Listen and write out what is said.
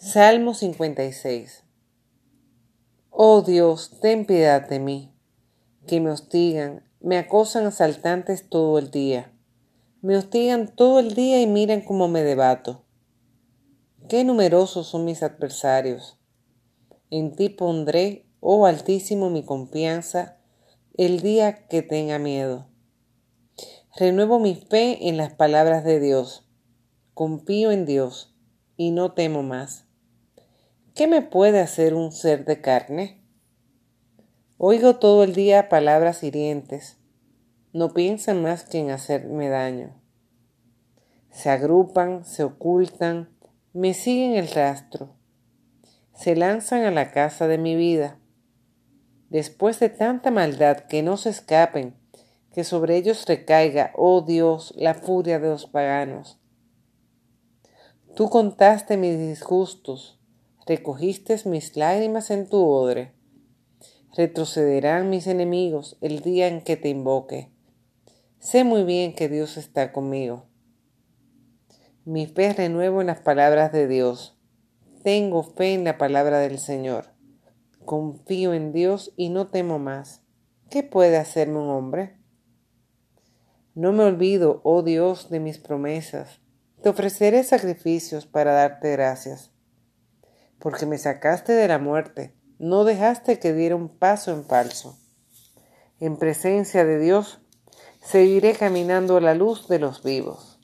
Salmo 56 Oh Dios, ten piedad de mí, que me hostigan, me acosan asaltantes todo el día. Me hostigan todo el día y miran cómo me debato. Qué numerosos son mis adversarios. En ti pondré, oh Altísimo, mi confianza el día que tenga miedo. Renuevo mi fe en las palabras de Dios. Confío en Dios y no temo más. ¿Qué me puede hacer un ser de carne? Oigo todo el día palabras hirientes. No piensan más que en hacerme daño. Se agrupan, se ocultan, me siguen el rastro. Se lanzan a la casa de mi vida. Después de tanta maldad que no se escapen, que sobre ellos recaiga, oh Dios, la furia de los paganos. Tú contaste mis disgustos, recogiste mis lágrimas en tu odre. Retrocederán mis enemigos el día en que te invoque. Sé muy bien que Dios está conmigo. Mi fe renuevo en las palabras de Dios. Tengo fe en la palabra del Señor. Confío en Dios y no temo más. ¿Qué puede hacerme un hombre? No me olvido, oh Dios, de mis promesas. Te ofreceré sacrificios para darte gracias porque me sacaste de la muerte, no dejaste que diera un paso en falso. En presencia de Dios, seguiré caminando a la luz de los vivos.